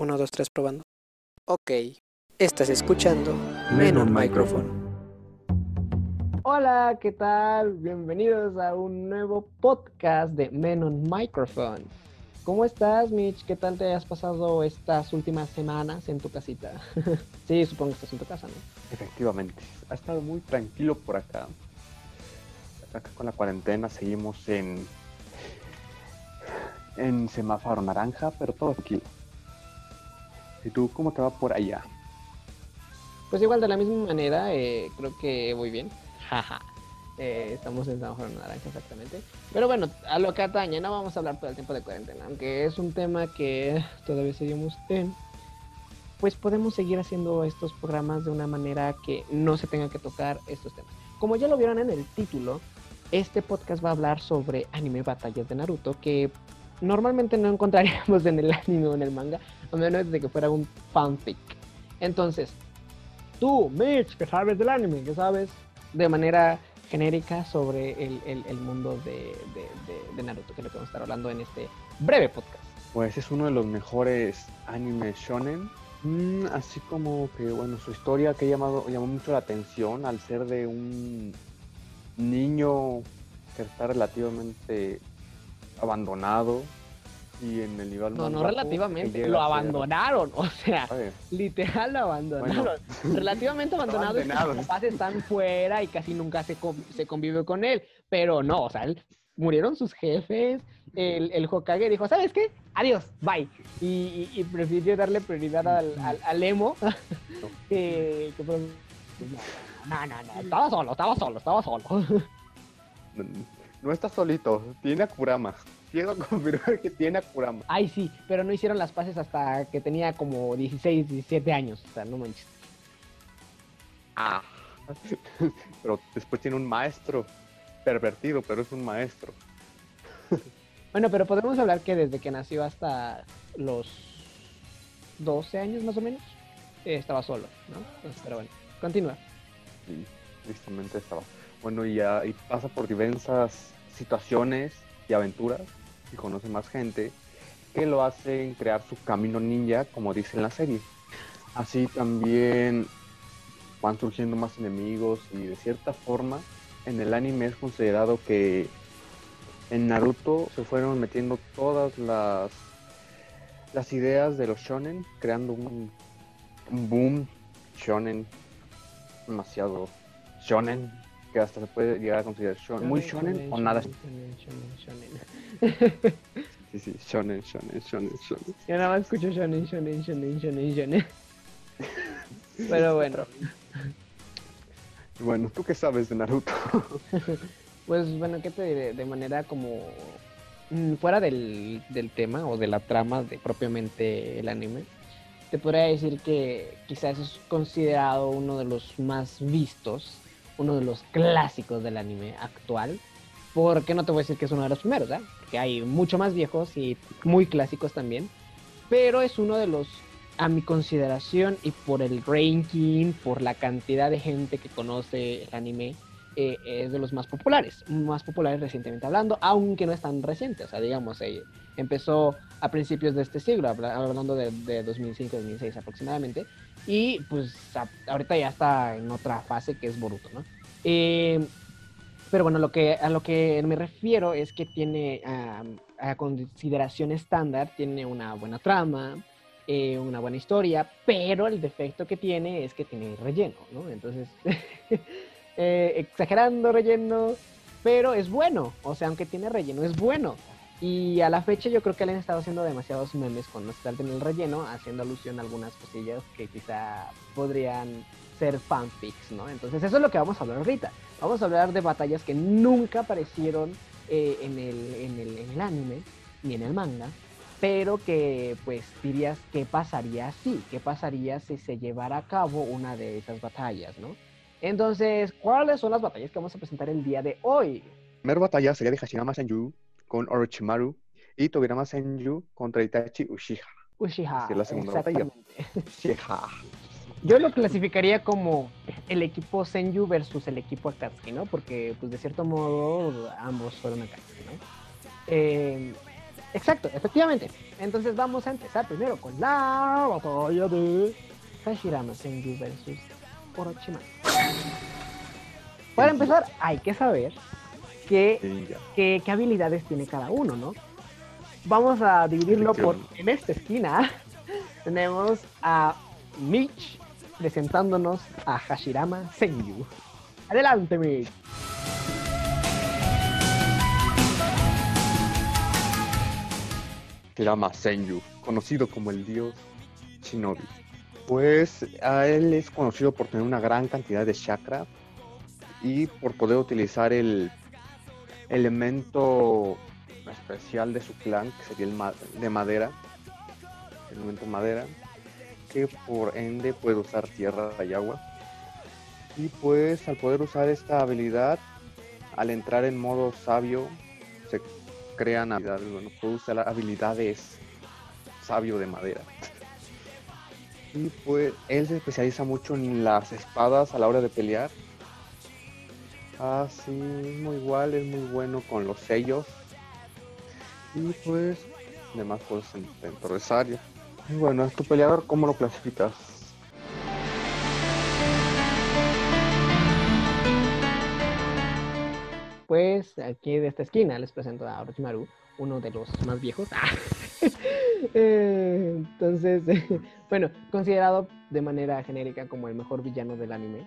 1, 2, 3 probando. Ok, estás escuchando Menon Microphone. Hola, ¿qué tal? Bienvenidos a un nuevo podcast de Menon Microphone. ¿Cómo estás, Mitch? ¿Qué tal te has pasado estas últimas semanas en tu casita? sí, supongo que estás en tu casa, ¿no? Efectivamente, ha estado muy tranquilo por acá. Acá con la cuarentena seguimos en en semáforo naranja, pero todo aquí. ¿Y tú cómo te va por allá? Pues igual de la misma manera, eh, creo que voy bien. Eh, estamos en semáforo naranja exactamente. Pero bueno, a lo que atañe, no vamos a hablar todo el tiempo de cuarentena, aunque es un tema que todavía seguimos en. Pues podemos seguir haciendo estos programas de una manera que no se tenga que tocar estos temas. Como ya lo vieron en el título, este podcast va a hablar sobre anime batallas de Naruto, que normalmente no encontraríamos en el anime o en el manga, a menos de que fuera un fanfic. Entonces, tú, Mitch, que sabes del anime, que sabes de manera genérica sobre el, mundo de, de, Naruto, que es lo que vamos a estar hablando en este breve podcast. Pues es uno de los mejores animes shonen. Mm, así como que, bueno, su historia que llamado, llamó mucho la atención al ser de un niño que está relativamente abandonado y en el nivel No, no relativamente, lo abandonaron, o sea, literal lo abandonaron. relativamente abandonado, y sus papás están fuera y casi nunca se, se convive con él, pero no, o sea, murieron sus jefes, el, el Hokage dijo, ¿sabes qué? Adiós, bye. Y, prefirió darle prioridad al, al, emo. que, no, no, no, estaba solo, estaba solo, estaba solo. No está solito, tiene a Kurama. Quiero confirmar que tiene a Kurama. Ay, sí, pero no hicieron las paces hasta que tenía como 16, 17 años. O sea, no manches. Ah. pero después tiene un maestro pervertido, pero es un maestro. bueno, pero podemos hablar que desde que nació hasta los 12 años más o menos, estaba solo, ¿no? pero bueno, continúa. Sí, tristemente estaba. Bueno, y, ya, y pasa por diversas situaciones y aventuras y conoce más gente que lo hacen crear su camino ninja, como dice en la serie. Así también van surgiendo más enemigos y de cierta forma en el anime es considerado que en Naruto se fueron metiendo todas las las ideas de los shonen, creando un, un boom shonen demasiado shonen que hasta se puede llegar a considerar muy shonen, o nada. Sí, sí, shonen, shonen, shonen, shonen. Yo nada más escucho shonen, shonen, shonen, shonen, shonen. Pero bueno. Bueno, ¿tú qué sabes de Naruto? pues bueno, ¿qué te diré? De manera como mm, fuera del, del tema o de la trama de propiamente el anime, te podría decir que quizás es considerado uno de los más vistos uno de los clásicos del anime actual. Porque no te voy a decir que es uno de los primeros. Porque hay mucho más viejos y muy clásicos también. Pero es uno de los, a mi consideración y por el ranking, por la cantidad de gente que conoce el anime, eh, es de los más populares. Más populares recientemente hablando, aunque no es tan reciente. O sea, digamos, eh, empezó a principios de este siglo, hablando de, de 2005-2006 aproximadamente. Y pues ahorita ya está en otra fase que es Boruto, ¿no? Eh, pero bueno, lo que, a lo que me refiero es que tiene a consideración estándar, tiene una buena trama, eh, una buena historia, pero el defecto que tiene es que tiene relleno, ¿no? Entonces, eh, exagerando relleno, pero es bueno, o sea, aunque tiene relleno, es bueno. Y a la fecha yo creo que le han estado haciendo demasiados memes con estar en el relleno, haciendo alusión a algunas cosillas que quizá podrían ser fanfics, ¿no? Entonces eso es lo que vamos a hablar ahorita. Vamos a hablar de batallas que nunca aparecieron eh, en, el, en, el, en el anime ni en el manga, pero que pues dirías qué pasaría si, qué pasaría si se llevara a cabo una de esas batallas, ¿no? Entonces, ¿cuáles son las batallas que vamos a presentar el día de hoy? La primera batalla sería de Hashirama Senju con Orochimaru y Tobirama Senju contra Itachi Uchiha. Uchiha. es la segunda batalla. Uchiha. Yo lo clasificaría como el equipo Senju versus el equipo Akatsuki, ¿no? Porque, pues, de cierto modo, ambos fueron Akatsuki, ¿no? Eh, Exacto, efectivamente. Entonces vamos a empezar primero con la batalla de Hashirama Senju versus Orochimaru. Para empezar, hay que saber qué, qué, qué habilidades tiene cada uno, ¿no? Vamos a dividirlo por, en esta esquina, tenemos a Mitch presentándonos a Hashirama Senju. Adelante, Mitch. Hashirama Senju, conocido como el dios Shinobi. Pues a él es conocido por tener una gran cantidad de chakra y por poder utilizar el elemento especial de su clan, que sería el de madera, el elemento madera, que por ende puede usar tierra y agua. Y pues al poder usar esta habilidad, al entrar en modo sabio, se crean habilidades, bueno, usar habilidades sabio de madera. Y pues él se especializa mucho en las espadas a la hora de pelear. Así, ah, muy igual, es muy bueno con los sellos. Y pues, demás cosas en, en Y bueno, ¿es tu peleador cómo lo clasificas? Pues aquí de esta esquina les presento a Orochimaru, uno de los más viejos. Eh, entonces, bueno, considerado de manera genérica como el mejor villano del anime,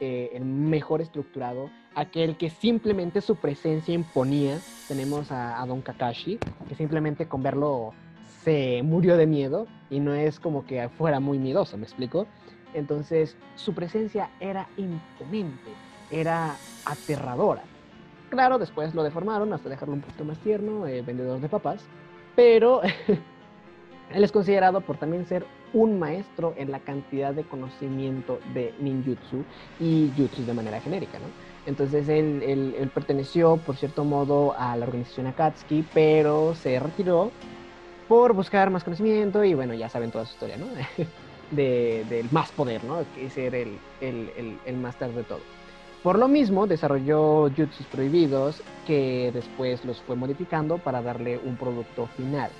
eh, el mejor estructurado, aquel que simplemente su presencia imponía. Tenemos a, Don Kakashi, que simplemente con verlo se murió de miedo y no es como que fuera muy miedoso, ¿me explico? Entonces, su presencia era imponente, era aterradora. Claro, después lo deformaron hasta dejarlo un poquito más tierno, eh, vendedor de papas, pero él es considerado por también ser un maestro en la cantidad de conocimiento de ninjutsu y jutsu de manera genérica, ¿no? Entonces él, perteneció, por cierto modo, a la organización Akatsuki, pero se retiró por buscar más conocimiento y bueno, ya saben toda su historia, ¿no? de, del más poder, ¿no? Que ser el, el, el, el máster de todo. Por lo mismo, desarrolló jutsus prohibidos que después los fue modificando para darle un producto final.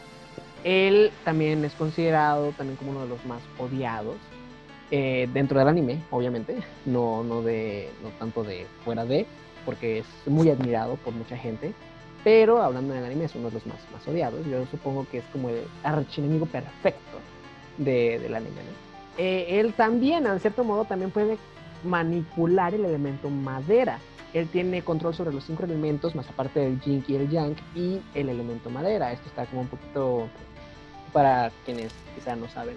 Él también es considerado también como uno de los más odiados eh, dentro del anime, obviamente, no, no, de, no tanto de fuera de, porque es muy admirado por mucha gente, pero hablando del anime es uno de los más, más odiados. Yo supongo que es como el archienemigo perfecto de, del anime. Eh, él también, en cierto modo, también puede manipular el elemento madera. Él tiene control sobre los cinco elementos, más aparte del yin y el yang, y el elemento madera. Esto está como un poquito para quienes quizá no saben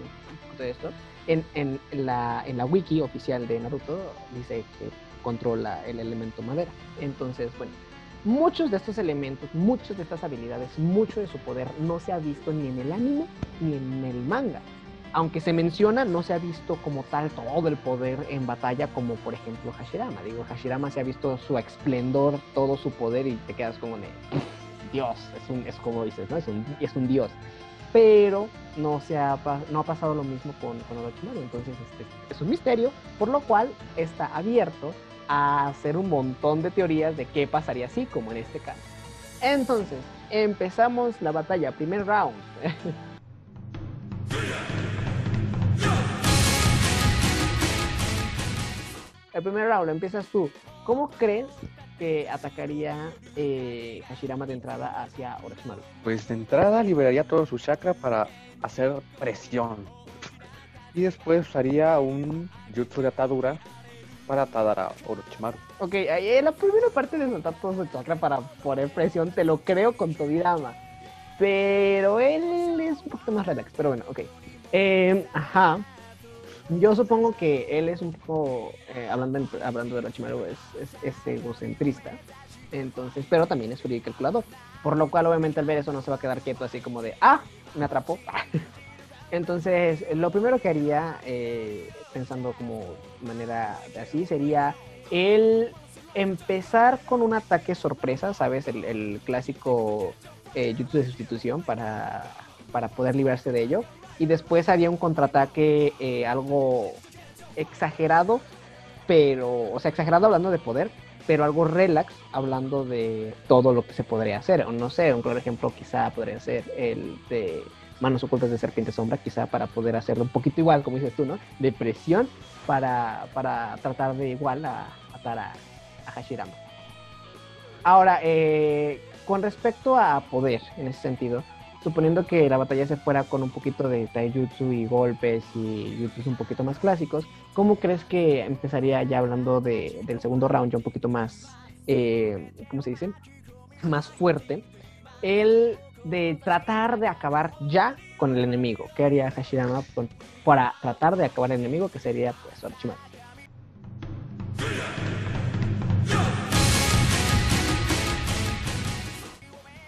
de esto, en, la, wiki oficial de Naruto dice que controla el elemento madera. Entonces, bueno, muchos de estos elementos, muchas de estas habilidades, mucho de su poder no se ha visto ni en el anime ni en el manga. Aunque se menciona, no se ha visto como tal todo el poder en batalla como por ejemplo Hashirama. Digo, Hashirama se ha visto su esplendor, todo su poder y te quedas como de Dios, es, un, es como dices, ¿no? Es un Dios pero no, se ha, no ha pasado lo mismo con, con Orochimaru. Entonces este, es un misterio, por lo cual está abierto a hacer un montón de teorías de qué pasaría así, como en este caso. Entonces, empezamos la batalla, primer round. El primer round empiezas tú. ¿Cómo crees que atacaría eh, Hashirama de entrada hacia Orochimaru? Pues de entrada liberaría todo su chakra para hacer presión. Y después usaría un jutsu de atadura para atar a Orochimaru. Ok, ahí la primera parte de soltar todo su chakra para poner presión, te lo creo con Tobirama. Pero él es un poquito más relax, pero bueno, ok. Eh, ajá. Yo supongo que él es un poco, eh, hablando, hablando de Orochimaru, es, es, egocentrista. Entonces, pero también es frío y calculador. Por lo cual, obviamente, al ver eso no se va a quedar quieto así como de, ah, me atrapó. Entonces, lo primero que haría, eh, pensando como manera de así, sería el empezar con un ataque sorpresa, ¿sabes? El, clásico eh, YouTube de sustitución para, para poder librarse de ello y después había un contraataque eh, algo exagerado, pero, o sea, exagerado hablando de poder, pero algo relax, hablando de todo lo que se podría hacer. O no sé, un claro ejemplo quizá podría ser el de manos ocultas de serpiente sombra, quizá para poder hacerlo un poquito igual, como dices tú, ¿no? De presión para, para tratar de igual a, atar a, a Hashirama. Ahora, eh, con respecto a poder, en ese sentido, suponiendo que la batalla se fuera con un poquito de taijutsu y golpes y jutsus un poquito más clásicos, ¿cómo crees que empezaría ya hablando de, del segundo round, ya un poquito más, eh, ¿cómo se dice? Más fuerte, el de tratar de acabar ya con el enemigo. ¿Qué haría Hashirama para tratar de acabar el enemigo? Que sería, pues, Orochimaru.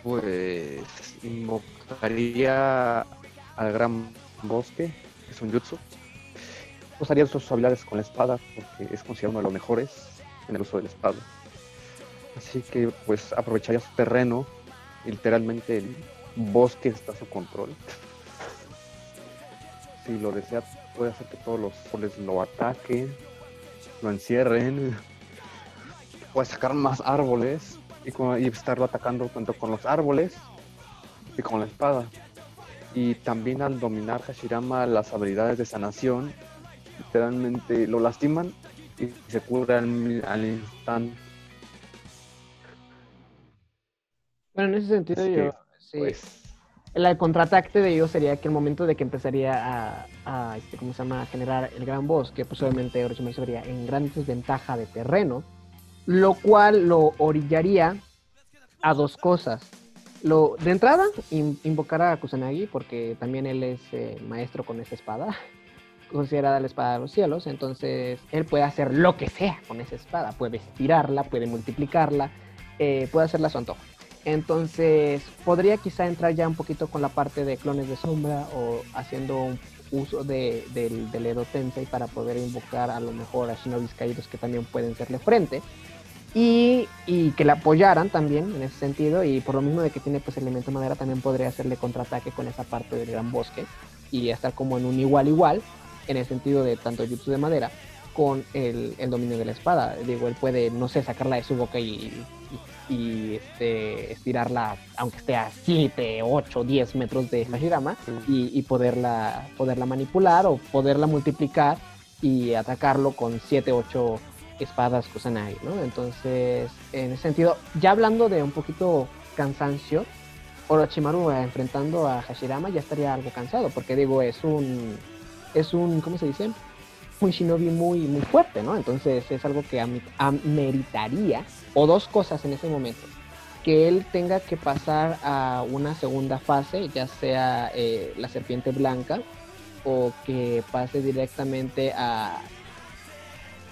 Pues invocaría al gran bosque, que es un jutsu. Usaría sus habilidades con la espada, porque es considerado uno de los mejores en el uso de la espada. Así que pues aprovecharía su terreno, literalmente el bosque está a su control. Si lo desea, puede hacer que todos los soles lo ataquen, lo encierren, puede sacar más árboles y, y estarlo atacando tanto con los árboles y con la espada. Y también al dominar Hashirama las habilidades de sanación, literalmente lo lastiman y se cura al, al instante. Bueno, en ese sentido yo, que, sí, Pues, el, contraataque de ellos sería que el momento de que empezaría a, a, este, ¿cómo se llama? a generar el gran bosque, pues obviamente Orochimaru se vería en gran desventaja de terreno, lo cual lo orillaría a dos cosas. Lo, de entrada, in- invocar a Kusanagi, porque también él es eh, maestro con esta espada, considerada la espada de los cielos, entonces él puede hacer lo que sea con esa espada, puede estirarla, puede multiplicarla, eh, puede hacerla a su antojo. Entonces, podría quizá entrar ya un poquito con la parte de clones de sombra o haciendo uso de, del, del Edo Tensei para poder invocar a lo mejor a shinobis caídos que también pueden serle frente. Y, y que le apoyaran también en ese sentido. Y por lo mismo de que tiene pues elemento madera, también podría hacerle contraataque con esa parte del gran bosque. Y estar como en un igual igual, en el sentido de tanto jutsu de madera con el, el dominio de la espada. Digo, él puede, no sé, sacarla de su boca y, y, y, este, estirarla, aunque esté a 7, 8, 10 metros de Hashirama, y, y poderla, poderla manipular o poderla multiplicar y atacarlo con 7, 8 espadas Kusanagi, ¿no? Entonces, en ese sentido, ya hablando de un poquito cansancio, Orochimaru eh, enfrentando a Hashirama ya estaría algo cansado, porque digo, es un, es un, ¿cómo se dice? Un shinobi muy, muy fuerte, ¿no? Entonces es algo que ami- ameritaría, o dos cosas en ese momento, que él tenga que pasar a una segunda fase, ya sea eh, la serpiente blanca, o que pase directamente a,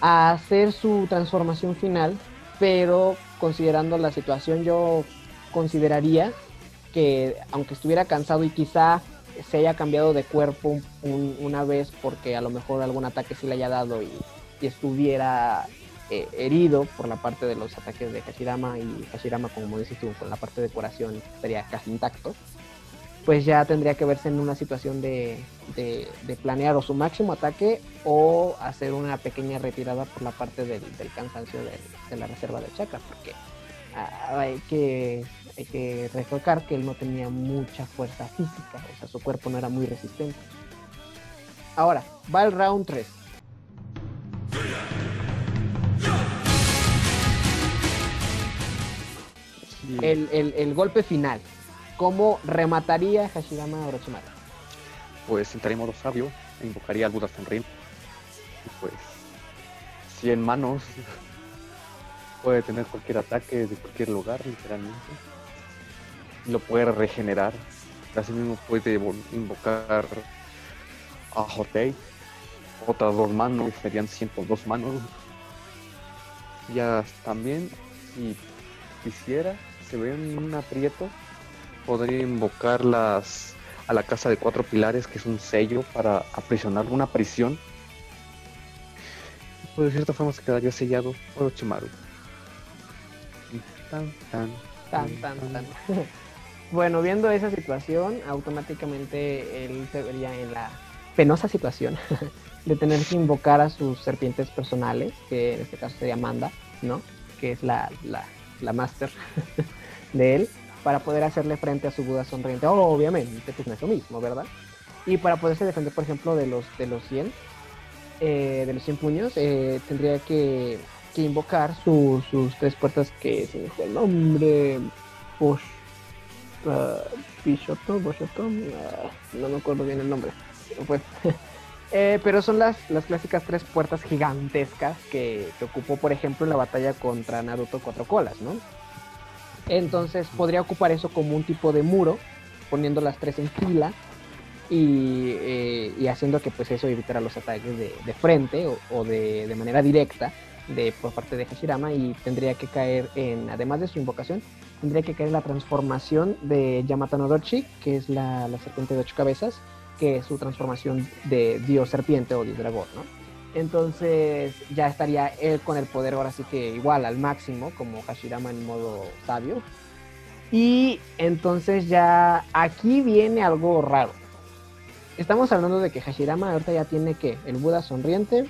a hacer su transformación final, pero considerando la situación yo consideraría que aunque estuviera cansado y quizá se haya cambiado de cuerpo un- un- una vez porque a lo mejor algún ataque sí le haya dado y, y estuviera eh, herido por la parte de los ataques de Hashirama y Hashirama, como dices tú, con la parte de curación estaría casi intacto, pues ya tendría que verse en una situación de, de- de planear o su máximo ataque o hacer una pequeña retirada por la parte del, del cansancio de la reserva de chakra, porque ah, hay que, hay que recalcar que él no tenía mucha fuerza física, o sea, su cuerpo no era muy resistente. Ahora, va el round 3. sí, El, el- el golpe final. ¿Cómo remataría Hashirama a Orochimaru? pues entraría en modo sabio invocaría al Buda Senrin. Y pues, 100 manos. Puede tener cualquier ataque de cualquier lugar, literalmente. Lo puede regenerar. Asimismo puede invocar a Hotei. Otras dos manos, serían 102 manos. Ya también, si quisiera, se ve en un aprieto, podría invocar las a la casa de cuatro pilares, que es un sello para aprisionar una prisión. Pues de cierta forma se quedaría sellado por Orochimaru. Y Tan, tan, Tan, tan, tan. bueno, viendo esa situación, automáticamente él se vería en la penosa situación de tener que invocar a sus serpientes personales, que en este caso sería Manda, ¿no? que es la, la, la master de él, para poder hacerle frente a su Buda sonriente. obviamente, pues no es lo mismo, ¿verdad? Y para poderse defender, por ejemplo, de los, de los 100, eh, de los 100 puños, eh, tendría que, invocar sus tres puertas que se me el nombre. Bosch. Uh, no me acuerdo bien el nombre. Pues, eh, pero son las, las clásicas tres puertas gigantescas que, que ocupó, por ejemplo, en la batalla contra Naruto Cuatro Colas, ¿no? Entonces podría ocupar eso como un tipo de muro, poniendo las tres en fila y, eh, haciendo que pues eso evitara los ataques de, frente o, de, manera directa de, por parte de Hashirama y tendría que caer en, además de su invocación, tendría que caer en la transformación de Yamata Norochi, que es la, la serpiente de ocho cabezas, que es su transformación de dios serpiente o dios dragón, ¿no? Entonces ya estaría él con el poder ahora sí que igual al máximo, como Hashirama en modo sabio. Y entonces ya aquí viene algo raro. Estamos hablando de que Hashirama ahorita ya tiene que el Buda sonriente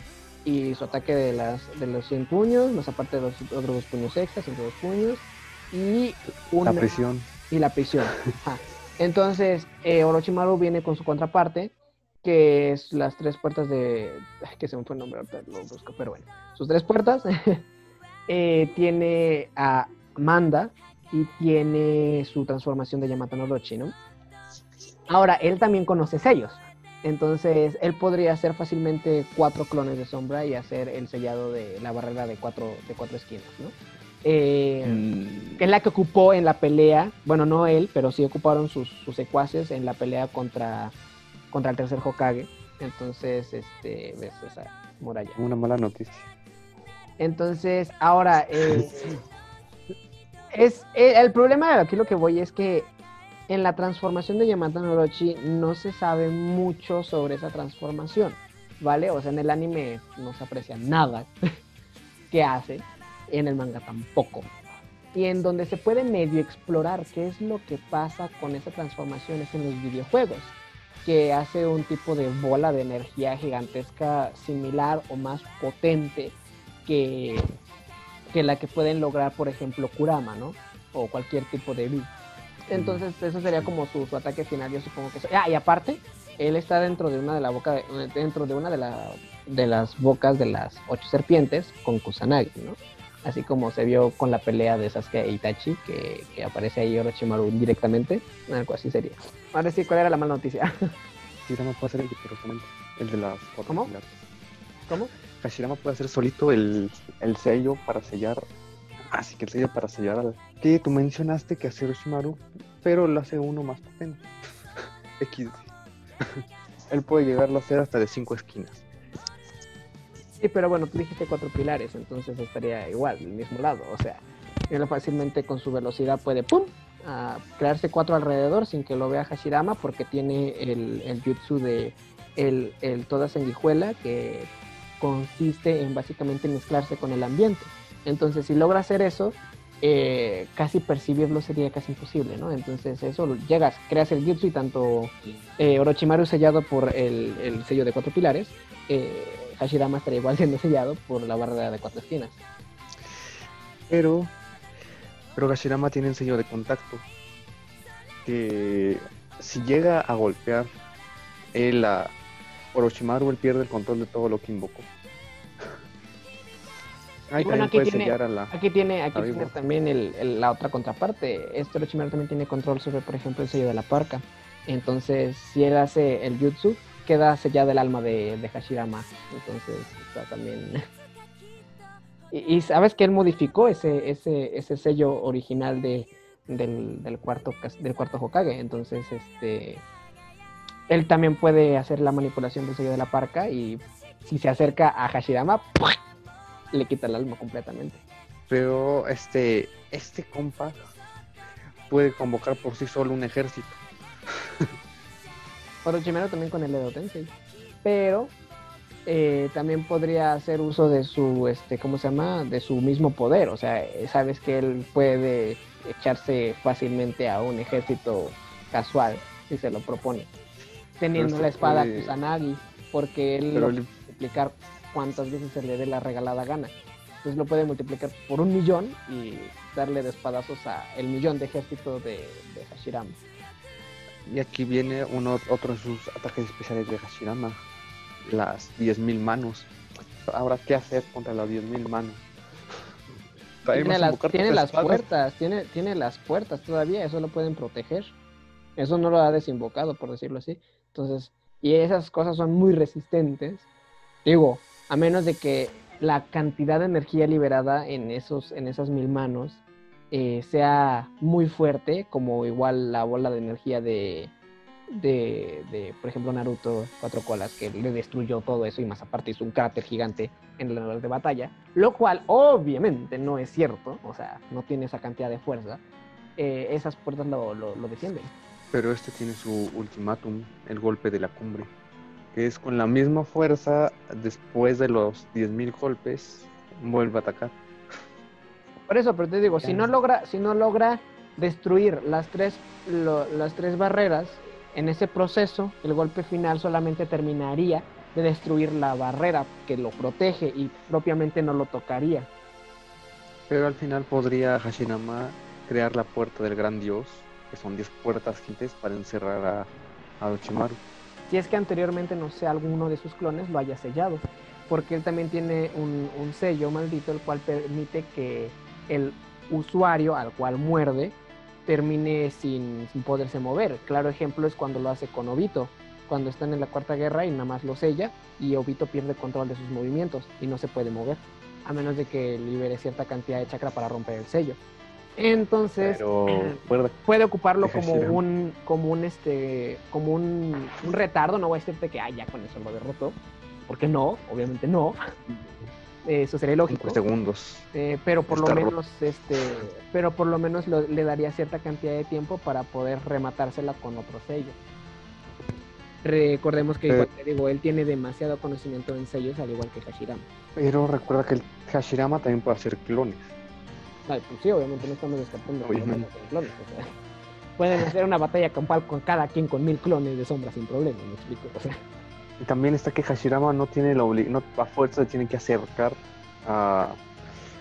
y su ataque de, las, de los 100 puños, más aparte de los otros dos puños extras, entre dos puños. Y una, la prisión. Y la prisión. Entonces eh, Orochimaru viene con su contraparte que es las tres puertas de... que se me fue el nombre, ahorita lo busco, pero bueno. Sus tres puertas. Eh, tiene a Manda y tiene su transformación de Yamato no ¿no? Ahora, él también conoce sellos. Entonces, él podría hacer fácilmente cuatro clones de sombra y hacer el sellado de la barrera de cuatro, de cuatro esquinas, ¿no? Eh, mm. es la que ocupó en la pelea, bueno, no él, pero sí ocuparon sus, sus secuaces en la pelea contra contra el tercer Hokage. Entonces, este, ves esa muralla. Una mala noticia. Entonces, ahora, eh, es eh, el problema de aquí lo que voy es que en la transformación de Yamata Norochi no se sabe mucho sobre esa transformación, ¿vale? O sea, en el anime no se aprecia nada que hace, en el manga tampoco. Y en donde se puede medio explorar qué es lo que pasa con esa transformación es en los videojuegos que hace un tipo de bola de energía gigantesca similar o más potente que, que la que pueden lograr, por ejemplo, Kurama, ¿no? O cualquier tipo de beat. Entonces, eso sería como su, ataque final, yo supongo que eso. Ah, y aparte, él está dentro de una de la boca dentro de una de, la, de las bocas de las ocho serpientes con Kusanagi, ¿no? Así como se vio con la pelea de Sasuke e Itachi, que, que aparece ahí Orochimaru directamente, algo así sería. Ahora sí, ¿cuál era la mala noticia? Hashirama puede hacer el el de las cuatro ¿Cómo? ¿Cómo? Hashirama puede hacer solito el, el sello para sellar. Así que el sello para sellar al. Que tú mencionaste que hace Orochimaru, pero lo hace uno más potente. X. Él puede llegarlo a hacer hasta de cinco esquinas. Sí, pero bueno, tú dijiste cuatro pilares, entonces estaría igual, el mismo lado. O sea, él fácilmente con su velocidad puede ¡pum! a crearse cuatro alrededor sin que lo vea Hashirama porque tiene el, el jutsu de el, el toda sanguijuela que consiste en básicamente mezclarse con el ambiente. Entonces, si logra hacer eso, eh, casi percibirlo sería casi imposible, ¿no? Entonces, eso llegas, creas el jutsu y tanto eh, Orochimaru sellado por el, el, sello de cuatro pilares, eh, Hashirama estaría igual siendo sellado por la barrera de cuatro esquinas. Pero pero Gashirama tiene un sello de contacto. Que si llega a golpear él a Orochimaru, él pierde el control de todo lo que invocó. bueno, aquí tiene, aquí tiene, aquí tiene también el, la otra contraparte. Este Orochimaru también tiene control sobre, por ejemplo, el sello de la parca. Entonces, si él hace el jutsu, queda sellado el alma de, Hashirama. Entonces, está también y, sabes que él modificó ese, ese, ese sello original de, del, cuarto del cuarto Hokage. Entonces, este él también puede hacer la manipulación del sello de la parca y si se acerca a Hashirama, le quita el alma completamente. Pero este, este compa puede convocar por sí solo un ejército. Orochimaru también con el Edo Tensei. Pero eh, también podría hacer uso de su, este, ¿cómo se llama? De su mismo poder. O sea, sabes que él puede echarse fácilmente a un ejército casual si se lo propone. Teniendo la espada Kusanagi, porque él puede explicar cuántas veces se le dé la regalada gana. Entonces lo puede multiplicar por un millón y darle de espadazos a el millón de ejército de, de Hashirama. Y aquí viene uno, otro de sus ataques especiales de Hashirama, las 10.000 manos. Ahora, ¿qué hacer contra las 10.000 manos? Tiene las, tiene las puertas, tiene, tiene las puertas todavía, eso lo pueden proteger. Eso no lo ha desinvocado, por decirlo así. Entonces, y esas cosas son muy resistentes. Digo, a menos de que la cantidad de energía liberada en, esos, en esas mil manos eh, sea muy fuerte, como igual la bola de energía de, de, por ejemplo, Naruto Cuatro Colas, que le destruyó todo eso y más aparte hizo un cráter gigante en lugar de batalla, lo cual obviamente no es cierto, o sea, no tiene esa cantidad de fuerza, eh, esas puertas lo, lo, lo defienden. Pero este tiene su ultimátum, el golpe de la cumbre, que es con la misma fuerza, después de los 10.000 golpes, vuelve a atacar. Por eso, pero te digo, si no logra, si no logra destruir las tres, las tres barreras, en ese proceso, el golpe final solamente terminaría de destruir la barrera que lo protege y propiamente no lo tocaría. Pero al final podría Hashirama crear la puerta del gran dios que son 10 puertas gigantes para encerrar a, a Orochimaru. Si es que anteriormente, no sé, alguno de sus clones lo haya sellado, porque él también tiene un, un sello maldito el cual permite que el usuario al cual muerde termine sin, sin, poderse mover. Claro ejemplo es cuando lo hace con Obito, cuando están en la cuarta guerra y nada más lo sella y Obito pierde control de sus movimientos y no se puede mover, a menos de que libere cierta cantidad de chakra para romper el sello. Entonces puede, ocuparlo como un, como un este, como un, retardo, no voy a decirte que ah, ya con eso lo derrotó, porque no, obviamente no. Eso sería lógico. segundos. Eh, pero por lo menos, este, pero por lo menos le daría cierta cantidad de tiempo para poder rematársela con otro sello. Recordemos que, eh. digo, él tiene demasiado conocimiento en sellos, al igual que Hashirama. Pero recuerda que el Hashirama también puede hacer clones. Pues sí, obviamente no estamos descartando clones. pueden hacer una batalla campal con cada quien con mil clones de sombra sin problema, me explico. Y también está que Hashirama no tiene la no, a fuerza tiene que acercar a,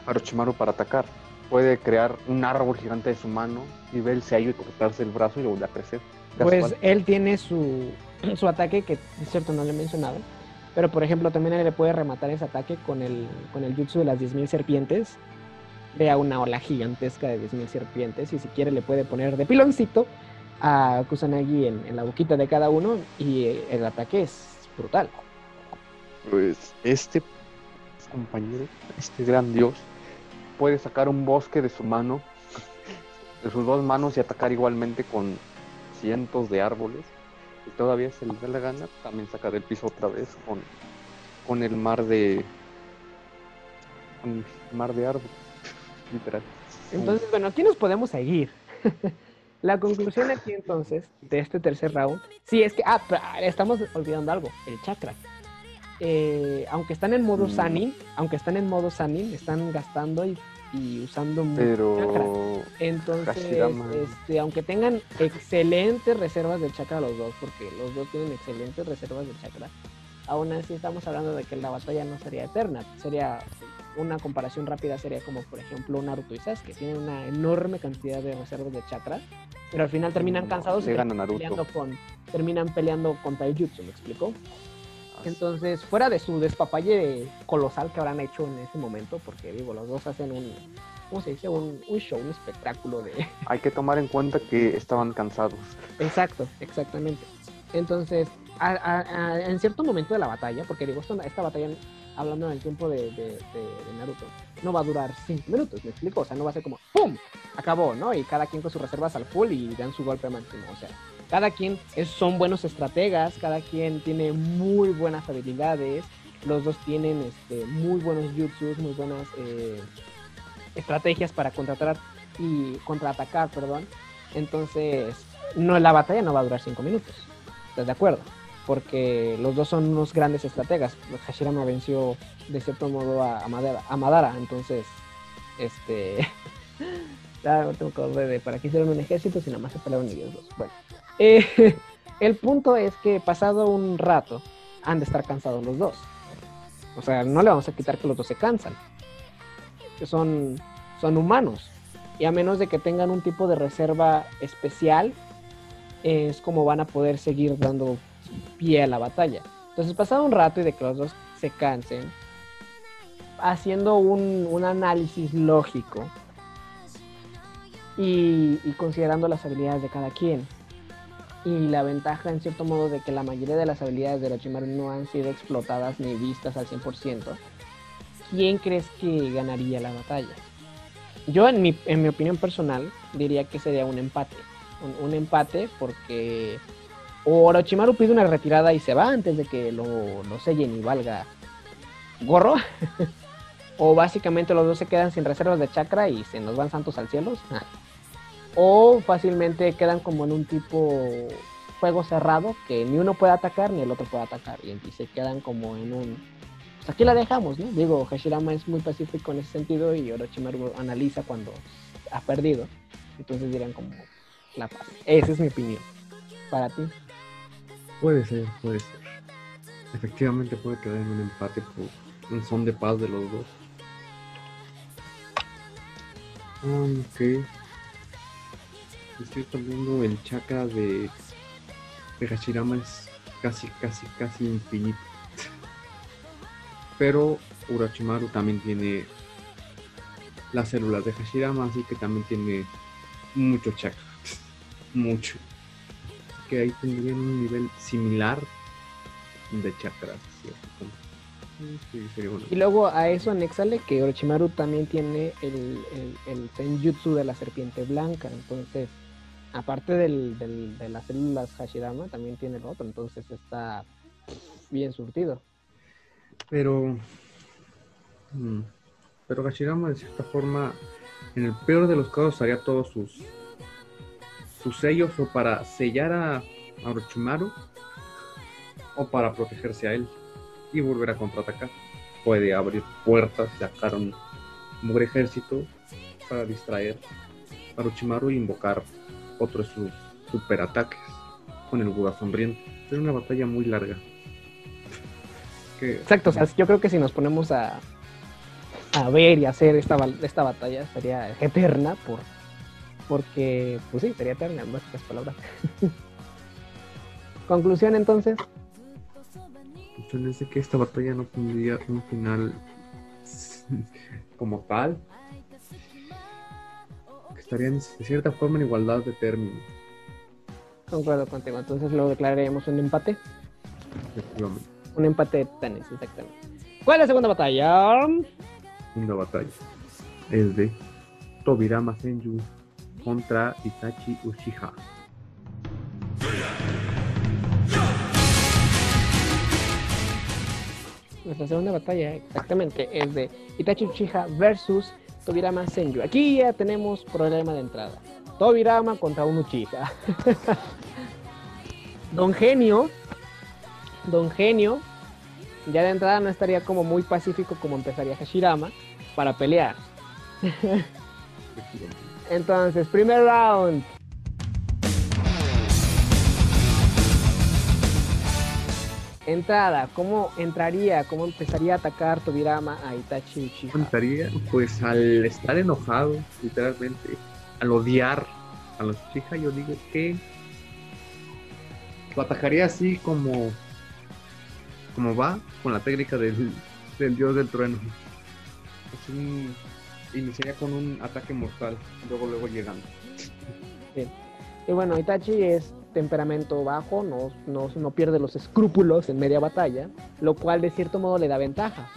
a Orochimaru para atacar. Puede crear un árbol gigante de su mano y ver el sello y cortarse el brazo y lo vuelve a crecer. Pues él tiene su, su ataque, que es cierto no le he mencionado, pero por ejemplo también él le puede rematar ese ataque con el, con el jutsu de las 10.000 serpientes vea una ola gigantesca de 10.000 serpientes y si quiere le puede poner de piloncito a Kusanagi en, la boquita de cada uno y el ataque es brutal. Pues este compañero, este gran dios, puede sacar un bosque de su mano, de sus dos manos y atacar igualmente con cientos de árboles. Y todavía se le da la gana, también saca del piso otra vez con, con el mar de con el mar de árboles literal. Entonces, bueno, aquí nos podemos seguir. La conclusión aquí entonces de este tercer round, sí es que, ah, estamos olvidando algo, el chakra. Eh, aunque están en modo mm. Sanin, aunque están en modo Sanin, están gastando y, usando Pero... chakra. Entonces, este, aunque tengan excelentes reservas del chakra los dos, porque los dos tienen excelentes reservas del chakra, aún así estamos hablando de que la batalla no sería eterna, sería una comparación rápida sería como, por ejemplo, Naruto y Sasuke. Tienen una enorme cantidad de reservas de chakra, pero al final terminan cansados y terminan peleando, con, terminan peleando contra el Jutsu, ¿me explico? Entonces, fuera de su despapalle colosal que habrán hecho en ese momento, porque digo, los dos hacen un, ¿cómo se dice? Un, un, show, un espectáculo de... Hay que tomar en cuenta que estaban cansados. Exacto, exactamente. Entonces, en cierto momento de la batalla, porque digo, esta batalla hablando en el tiempo de, de, Naruto, no va a durar 5 minutos, ¿me explico? O sea, no va a ser como ¡pum! Acabó, ¿no? Y cada quien con sus reservas al full y dan su golpe máximo. O sea, cada quien es, son buenos estrategas, cada quien tiene muy buenas habilidades, los dos tienen este, muy buenos jutsus, muy buenas eh, estrategias para contratar y contraatacar, perdón. Entonces, no, la batalla no va a durar 5 minutos. ¿Estás de acuerdo? Porque los dos son unos grandes estrategas. Hashirama venció de cierto modo a, Madara, entonces, este, no tengo que de para qué hicieron un ejército si nada más se pelearon ellos dos. Bueno, eh, el punto es que pasado un rato han de estar cansados los dos. O sea, no le vamos a quitar que los dos se cansan. son, son humanos. Y a menos de que tengan un tipo de reserva especial, es como van a poder seguir dando pie a la batalla. Entonces, pasado un rato y de que los dos se cansen, haciendo un, un análisis lógico y, considerando las habilidades de cada quien. Y la ventaja, en cierto modo, de que la mayoría de las habilidades de Orochimaru no han sido explotadas ni vistas al 100%, ¿quién crees que ganaría la batalla? Yo, en mi, en mi opinión personal, diría que sería un empate. Un, un empate porque o Orochimaru pide una retirada y se va antes de que lo, lo sellen y valga gorro. o básicamente los dos se quedan sin reservas de chakra y se nos van santos al cielo. o fácilmente quedan como en un tipo juego cerrado que ni uno puede atacar ni el otro puede atacar. Y, y se quedan como en un... Pues aquí la dejamos, ¿no? Digo, Hashirama es muy pacífico en ese sentido y Orochimaru analiza cuando ha perdido. Entonces dirán como la paz. Esa es mi opinión. Para ti. Puede ser, puede ser. Efectivamente puede quedar en un empate por un son de paz de los dos. Ok. Estoy viendo el chakra de, de Hashirama es casi, casi, casi infinito. Pero Urachimaru también tiene las células de Hashirama, así que también tiene mucho chakra. Mucho que ahí tendrían un nivel similar de chakras. Sí, bueno. Y luego a eso anexale que Orochimaru también tiene el, el, el Senjutsu de la serpiente blanca. Entonces, aparte del, del, de las células Hashirama, también tiene el otro. Entonces está bien surtido. Pero. Mm, pero Hashirama, de cierta forma, en el peor de los casos, haría todos sus sus sellos o para sellar a, Orochimaru o para protegerse a él y volver a contraatacar. Puede abrir puertas, sacar un mugre ejército para distraer a Orochimaru e invocar otro de sus superataques con el Buda sonriente. Es una batalla muy larga. Exacto, o sea, yo creo que si nos ponemos a, a ver y hacer esta, esta batalla sería eterna por porque, pues sí, sería eterna en nuestras palabras. Conclusión entonces. Conclusión es que esta batalla no tendría un final como tal. Que estarían de cierta forma en igualdad de términos. Concuerdo contigo, entonces lo declararemos un empate. Un empate de tenis, exactamente. ¿Cuál es la segunda batalla? Segunda batalla es de Tobirama Senju contra Itachi Uchiha. Nuestra segunda batalla exactamente es de Itachi Uchiha versus Tobirama Senju. Aquí ya tenemos problema de entrada. Tobirama contra un Uchiha. Don Genio, Don Genio, ya de entrada no estaría como muy pacífico como empezaría Hashirama para pelear. Entonces, primer round. Entrada, ¿cómo entraría, cómo empezaría a atacar Tobirama a Itachi Uchiha? Entraría, pues al estar enojado, literalmente, al odiar a los Uchiha, yo digo que lo atacaría así como como va con la técnica del, del dios del trueno. Así iniciaría con un ataque mortal, luego luego llegando. Y bueno, Itachi es temperamento bajo, no, no, no, pierde los escrúpulos en media batalla, lo cual de cierto modo le da ventaja,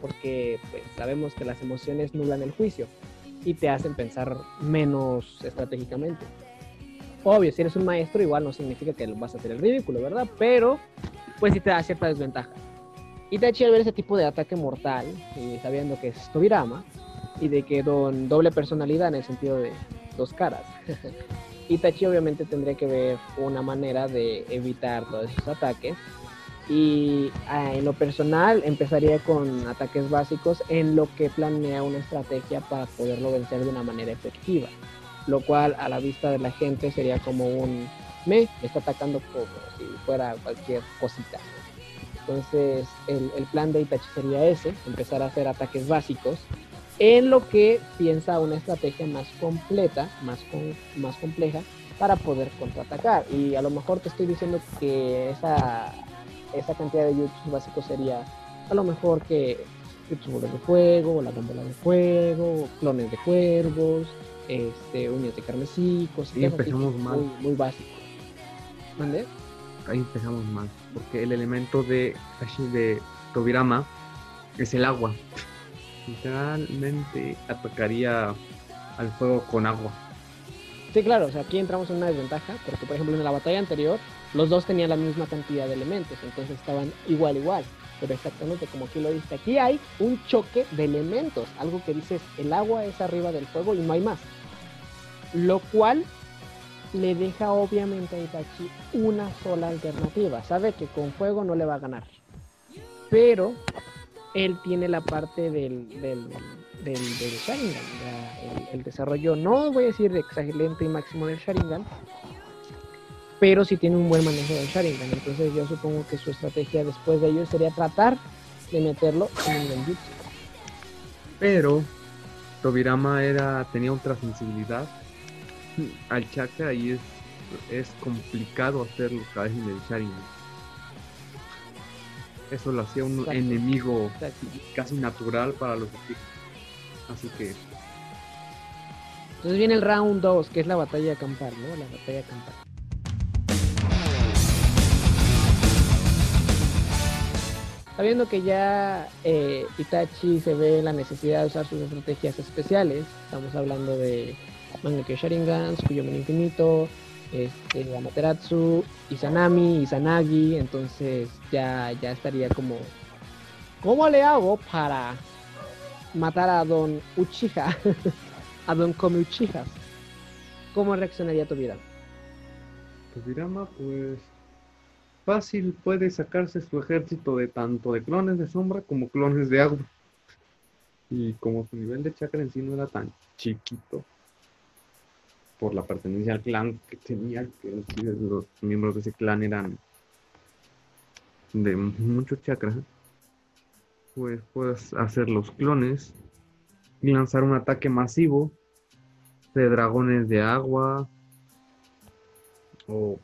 porque pues, sabemos que las emociones nulan el juicio y te hacen pensar menos estratégicamente. Obvio, si eres un maestro, igual no significa que vas a hacer el ridículo, ¿verdad? Pero, pues sí te da cierta desventaja. Itachi al ver ese tipo de ataque mortal, y sabiendo que es Tobirama, y de que don doble personalidad en el sentido de dos caras. Itachi obviamente tendría que ver una manera de evitar todos esos ataques. Y ah, en lo personal empezaría con ataques básicos en lo que planea una estrategia para poderlo vencer de una manera efectiva. Lo cual a la vista de la gente sería como un me, está atacando como si fuera cualquier cosita. Entonces el, el plan de Itachi sería ese, empezar a hacer ataques básicos en lo que piensa una estrategia más completa, más, más compleja, para poder contraatacar. Y a lo mejor te estoy diciendo que esa, esa cantidad de YouTube básicos sería a lo mejor que bolas de fuego, la bomba de fuego, clones de cuervos, este, uñas de carmesí, cosas empezamos mal. Muy, básicos. ¿Mande? Ahí empezamos mal, porque el elemento de, de Tobirama es el agua. Literalmente atacaría al fuego con agua. Sí, claro, o sea, aquí entramos en una desventaja, porque por ejemplo en la batalla anterior los dos tenían la misma cantidad de elementos, entonces estaban igual, igual. Pero exactamente como aquí lo dice, aquí hay un choque de elementos, algo que dices, el agua es arriba del fuego y no hay más. Lo cual le deja obviamente a Itachi una sola alternativa. Sabe que con fuego no le va a ganar. Pero él tiene la parte del, del, del, Sharingan, el, desarrollo, no voy a decir excelente y máximo del Sharingan, pero sí tiene un buen manejo del Sharingan. Entonces yo supongo que su estrategia después de ello sería tratar de meterlo en el Genjutsu. Pero Tobirama era, tenía otra sensibilidad al chakra y es, es complicado hacerlo cada vez en el Sharingan eso lo hacía un enemigo casi natural para los equipos. Así que. Entonces viene el round 2, que es la batalla campal, ¿no? La batalla campal. Sabiendo que ya eh, Itachi se ve la necesidad de usar sus estrategias especiales, estamos hablando de Mangekyo Sharingan, Tsukuyomi Infinito, este, Amaterasu, Izanami, Izanagi, entonces ya, ya estaría como, ¿cómo le hago para matar a Don Uchiha? a Don Komi Uchiha. ¿Cómo reaccionaría Tobirama? Tobirama, pues fácil puede sacarse su ejército de tanto de clones de sombra como clones de agua. Y como su nivel de chakra en sí no era tan chiquito, por la pertenencia al clan que tenía, que los miembros de ese clan eran de muchos chakras, pues puedes hacer los clones y lanzar un ataque masivo de dragones de agua o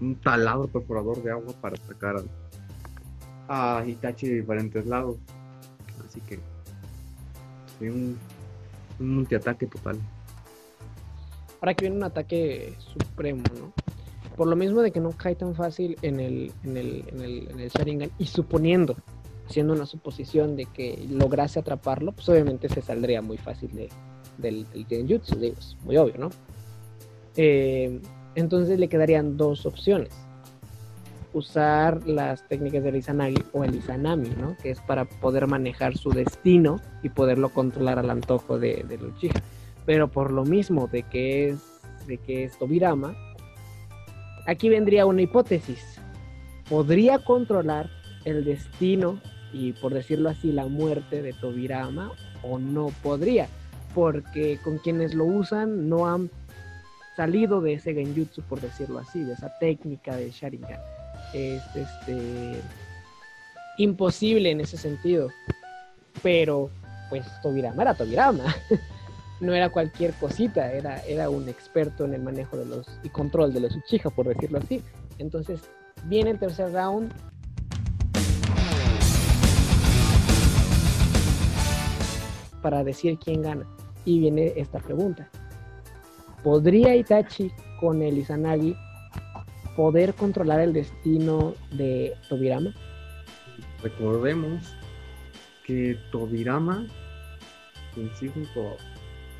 un taladro perforador de agua para atacar a, Itachi de diferentes lados. Así que un, un multiataque total. Ahora que viene un ataque supremo, ¿no? Por lo mismo de que no cae tan fácil en el, en el, en el, Sharingan y suponiendo, haciendo una suposición de que lograse atraparlo, pues obviamente se saldría muy fácil de, del, del Genjutsu, digo, es muy obvio, ¿no? Eh, entonces le quedarían dos opciones. Usar las técnicas del Izanagi o el Izanami, ¿no? Que es para poder manejar su destino y poderlo controlar al antojo de, de Uchiha pero por lo mismo de que es de que es Tobirama, aquí vendría una hipótesis. ¿Podría controlar el destino y por decirlo así la muerte de Tobirama o no podría? Porque con quienes lo usan no han salido de ese genjutsu por decirlo así, de esa técnica de Sharingan. Es este imposible en ese sentido. Pero pues Tobirama era Tobirama. no era cualquier cosita, era, era un experto en el manejo de los y control de los Uchiha, por decirlo así. Entonces, viene el tercer round. Para decir quién gana. Y viene esta pregunta. ¿Podría Itachi con el Izanagi poder controlar el destino de Tobirama? Recordemos que Tobirama en sí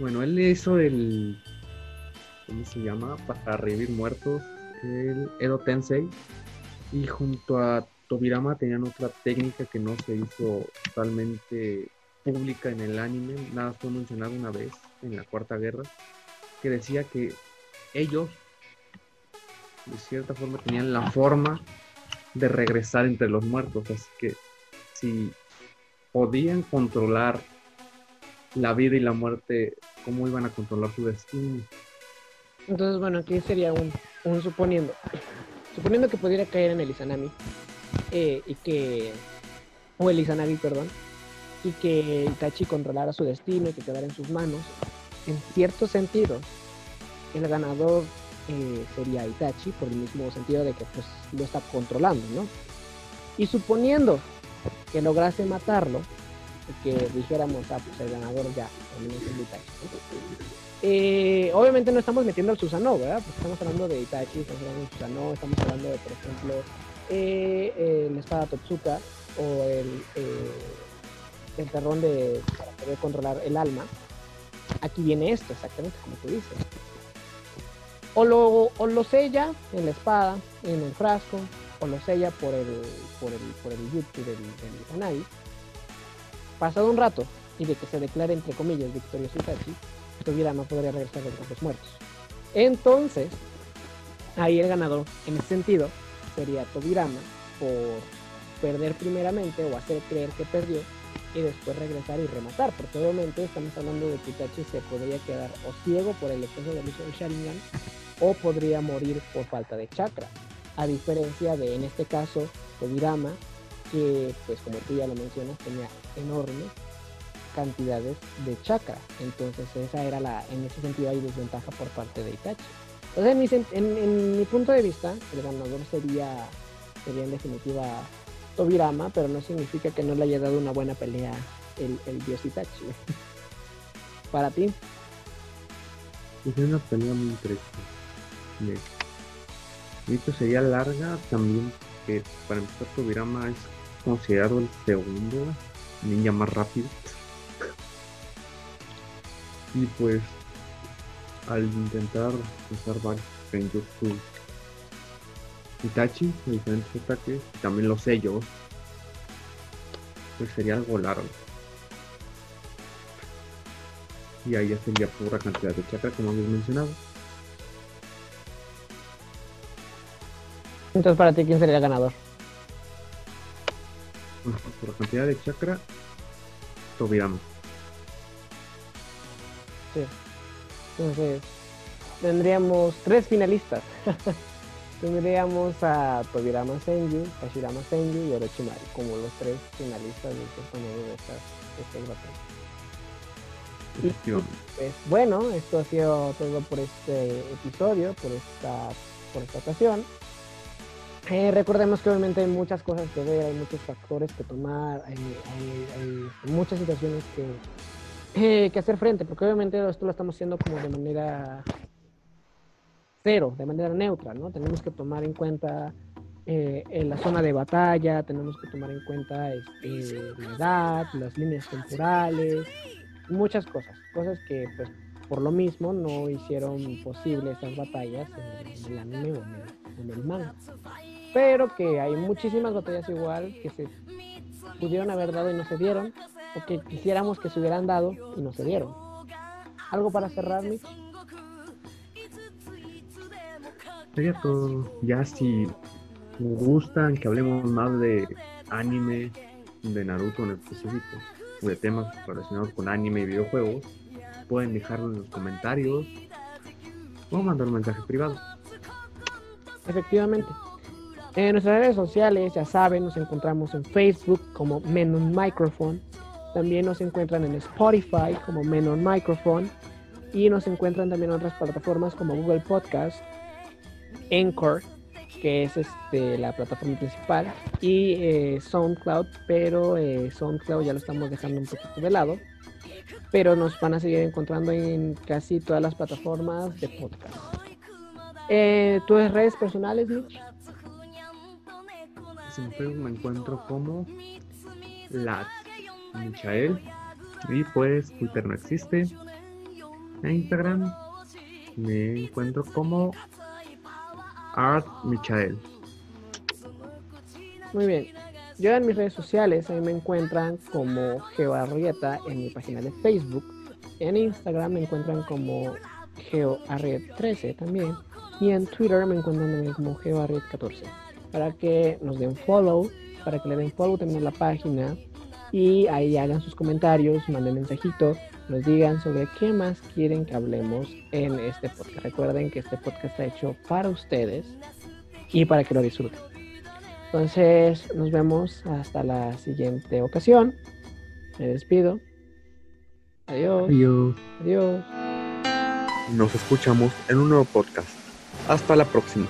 bueno, él hizo el. ¿Cómo se llama? Para revivir muertos. El Edo Tensei. Y junto a Tobirama tenían otra técnica que no se hizo totalmente pública en el anime. Nada fue mencionado una vez en la Cuarta Guerra. Que decía que ellos, de cierta forma, tenían la forma de regresar entre los muertos. Así que si podían controlar la vida y la muerte cómo iban a controlar su destino. Entonces, bueno, aquí sería un, suponiendo. Suponiendo que pudiera caer en el Izanami eh, y que. O el Izanagi, perdón. y que Itachi controlara su destino y que quedara en sus manos, en cierto sentido, el ganador eh, sería Itachi, por el mismo sentido de que pues lo está controlando, ¿no? Y suponiendo que lograse matarlo, que dijéramos, ah, pues el ganador ya. Eh, obviamente no estamos metiendo al Susanoo, ¿verdad? Porque estamos hablando de Itachi, estamos hablando de Susanoo, estamos hablando de, por ejemplo, eh, el espada Totsuka o el, eh, el terrón de para poder controlar el alma. Aquí viene esto, exactamente como tú dices. O lo, o lo sella en la espada, en el frasco, o lo sella por el, por el, por el YouTube del, del Pasado un rato y de que se declare entre comillas victorioso Itachi, no podría regresar de los muertos. Entonces, ahí el ganador en ese sentido sería Tobirama por perder primeramente o hacer creer que perdió y después regresar y rematar, porque obviamente estamos hablando de que Itachi se podría quedar o ciego por el exceso de uso del Sharingan o podría morir por falta de chakra, a diferencia de en este caso Tobirama que pues como tú ya lo mencionas tenía enormes cantidades de chakra. Entonces esa era la, en ese sentido hay desventaja por parte de Itachi. Entonces en mi, punto de vista, el ganador sería, sería en definitiva Tobirama, pero no significa que no le haya dado una buena pelea el, el dios Itachi. Para ti. Es una pelea muy interesante. Esto sería larga también, que para empezar Tobirama es considerado el segundo ninja más rápido. Y pues al intentar usar varios Genjutsu Itachi, diferentes ataques, también los sellos, pues sería algo largo. Y ahí ya sería pura cantidad de chakra, como habéis mencionado. Entonces, para ti, ¿quién sería el ganador? Por la cantidad de chakra, Tobirama. Sí. Entonces, tendríamos tres finalistas. tendríamos a Tobirama Senju, Hashirama Senju y Orochimaru como los tres finalistas de este modo de estas, Y pues, bueno, esto ha sido todo por este episodio, por esta, por esta ocasión. Eh, recordemos que obviamente hay muchas cosas que ver, hay muchos factores que tomar, hay muchas situaciones que eh, que hacer frente, porque obviamente esto lo estamos haciendo como de manera cero, de manera neutra, ¿no? Tenemos que tomar en cuenta eh, la zona de batalla, tenemos que tomar en cuenta este, la edad, las líneas temporales, muchas cosas, cosas que pues por lo mismo no hicieron posible estas batallas en, el anime o en el, en el manga. Pero que hay muchísimas batallas igual que se pudieron haber dado y no se dieron, o que quisiéramos que se hubieran dado y no se dieron. ¿Algo para cerrar, Mitch? Sería todo. Ya si gustan que hablemos más de anime, de Naruto en específico, o de temas relacionados con anime y videojuegos, pueden dejarlo en los comentarios o mandar un mensaje privado. Efectivamente. En nuestras redes sociales, ya saben, nos encontramos en Facebook como Menon Microphone. También nos encuentran en Spotify como Menon Microphone. Y nos encuentran también en otras plataformas como Google Podcast, Anchor, que es este, la plataforma principal, y eh, SoundCloud, pero eh, SoundCloud ya lo estamos dejando un poquito de lado. Pero nos van a seguir encontrando en casi todas las plataformas de podcast. Eh, ¿Tus redes personales, Mitch? En me encuentro como la Michael y pues Twitter no existe. En Instagram me encuentro como Art Michael. Muy bien. Yo en mis redes sociales ahí me encuentran como Geoarrieta en mi página de Facebook. En Instagram me encuentran como GeoArriet13 también. Y en Twitter me encuentran también como GeoArriet14 para que nos den follow, para que le den follow también a la página y ahí hagan sus comentarios, manden mensajito, nos digan sobre qué más quieren que hablemos en este podcast. Recuerden que este podcast está hecho para ustedes y para que lo disfruten. Entonces nos vemos hasta la siguiente ocasión Me despido. Adiós. Adiós. Adiós. Nos escuchamos en un nuevo podcast. Hasta la próxima.